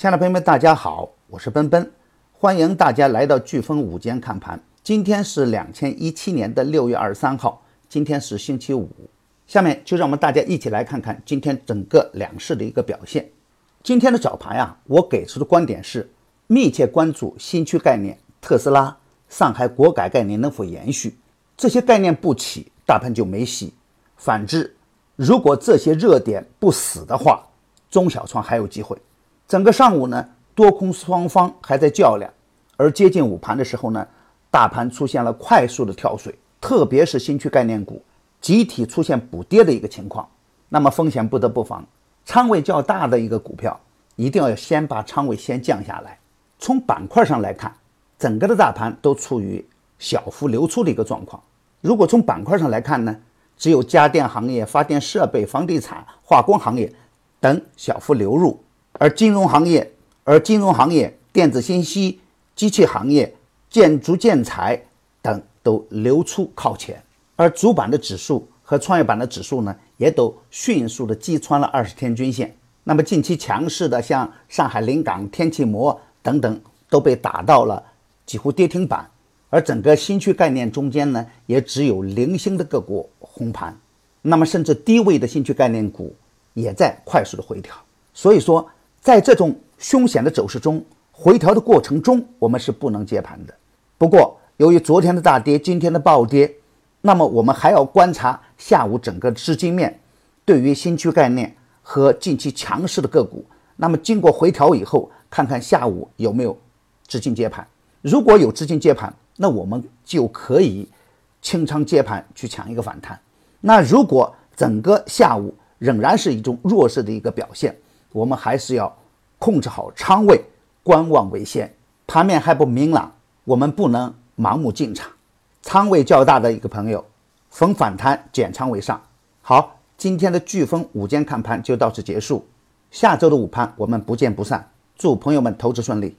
亲爱的朋友们，大家好，我是奔奔，欢迎大家来到飓风午间看盘。今天是两千一七年的六月二十三号，今天是星期五。下面就让我们大家一起来看看今天整个两市的一个表现。今天的早盘啊，我给出的观点是密切关注新区概念、特斯拉、上海国改概念能否延续。这些概念不起，大盘就没戏；反之，如果这些热点不死的话，中小创还有机会。整个上午呢，多空双方还在较量，而接近午盘的时候呢，大盘出现了快速的跳水，特别是新区概念股集体出现补跌的一个情况。那么风险不得不防，仓位较大的一个股票，一定要先把仓位先降下来。从板块上来看，整个的大盘都处于小幅流出的一个状况。如果从板块上来看呢，只有家电行业、发电设备、房地产、化工行业等小幅流入。而金融行业，而金融行业、电子信息、机器行业、建筑建材等都流出靠前，而主板的指数和创业板的指数呢，也都迅速的击穿了二十天均线。那么近期强势的像上海临港、天气膜等等，都被打到了几乎跌停板。而整个新区概念中间呢，也只有零星的个股红盘。那么甚至低位的新区概念股也在快速的回调。所以说。在这种凶险的走势中，回调的过程中，我们是不能接盘的。不过，由于昨天的大跌，今天的暴跌，那么我们还要观察下午整个资金面对于新区概念和近期强势的个股。那么经过回调以后，看看下午有没有资金接盘。如果有资金接盘，那我们就可以清仓接盘去抢一个反弹。那如果整个下午仍然是一种弱势的一个表现，我们还是要控制好仓位，观望为先。盘面还不明朗，我们不能盲目进场。仓位较大的一个朋友，逢反弹减仓为上。好，今天的飓风午间看盘就到此结束，下周的午盘我们不见不散。祝朋友们投资顺利。